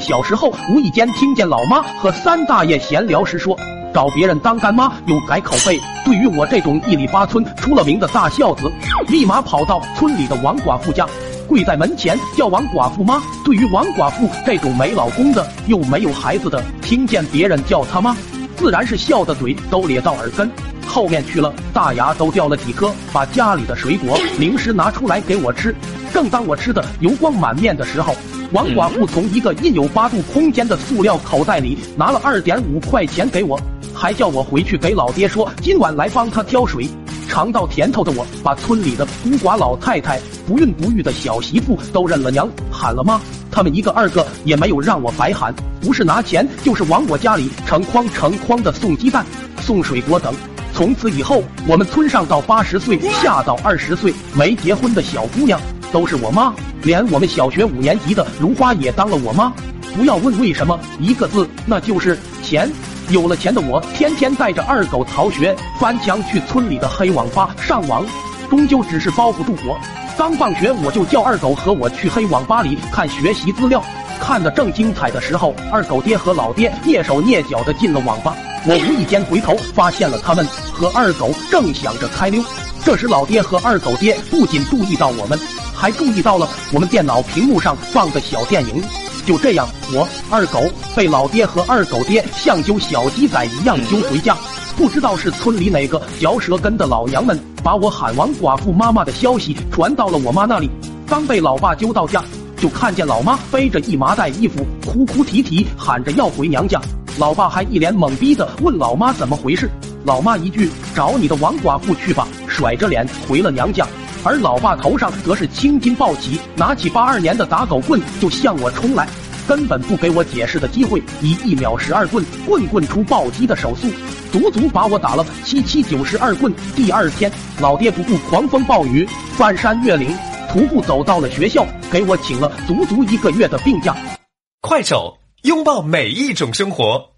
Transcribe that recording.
小时候无意间听见老妈和三大爷闲聊时说，找别人当干妈有改口费。对于我这种一里八村出了名的大孝子，立马跑到村里的王寡妇家，跪在门前叫王寡妇妈。对于王寡妇这种没老公的又没有孩子的，听见别人叫他妈，自然是笑的嘴都咧到耳根。后面去了，大牙都掉了几颗，把家里的水果零食拿出来给我吃。正当我吃的油光满面的时候，王寡妇从一个印有八度空间的塑料口袋里拿了二点五块钱给我，还叫我回去给老爹说今晚来帮他挑水。尝到甜头的我，把村里的孤寡老太太、不孕不育的小媳妇都认了娘，喊了妈。他们一个二个也没有让我白喊，不是拿钱，就是往我家里成筐成筐的送鸡蛋、送水果等。从此以后，我们村上到八十岁下到二十岁没结婚的小姑娘都是我妈，连我们小学五年级的如花也当了我妈。不要问为什么，一个字，那就是钱。有了钱的我，天天带着二狗逃学，翻墙去村里的黑网吧上网，终究只是包不住火。刚放学，我就叫二狗和我去黑网吧里看学习资料。看得正精彩的时候，二狗爹和老爹蹑手蹑脚的进了网吧。我无意间回头发现了他们和二狗正想着开溜。这时老爹和二狗爹不仅注意到我们，还注意到了我们电脑屏幕上放的小电影。就这样，我二狗被老爹和二狗爹像揪小鸡仔一样揪回家。不知道是村里哪个嚼舌根的老娘们把我喊王寡妇妈妈的消息传到了我妈那里。刚被老爸揪到家，就看见老妈背着一麻袋衣服，哭哭啼啼喊着要回娘家。老爸还一脸懵逼的问老妈怎么回事，老妈一句找你的王寡妇去吧，甩着脸回了娘家。而老爸头上则是青筋暴起，拿起八二年的打狗棍就向我冲来，根本不给我解释的机会，以一秒十二棍，棍棍出暴击的手速，足足把我打了七七九十二棍。第二天，老爹不顾狂风暴雨，翻山越岭，徒步走到了学校，给我请了足足一个月的病假。快手。拥抱每一种生活。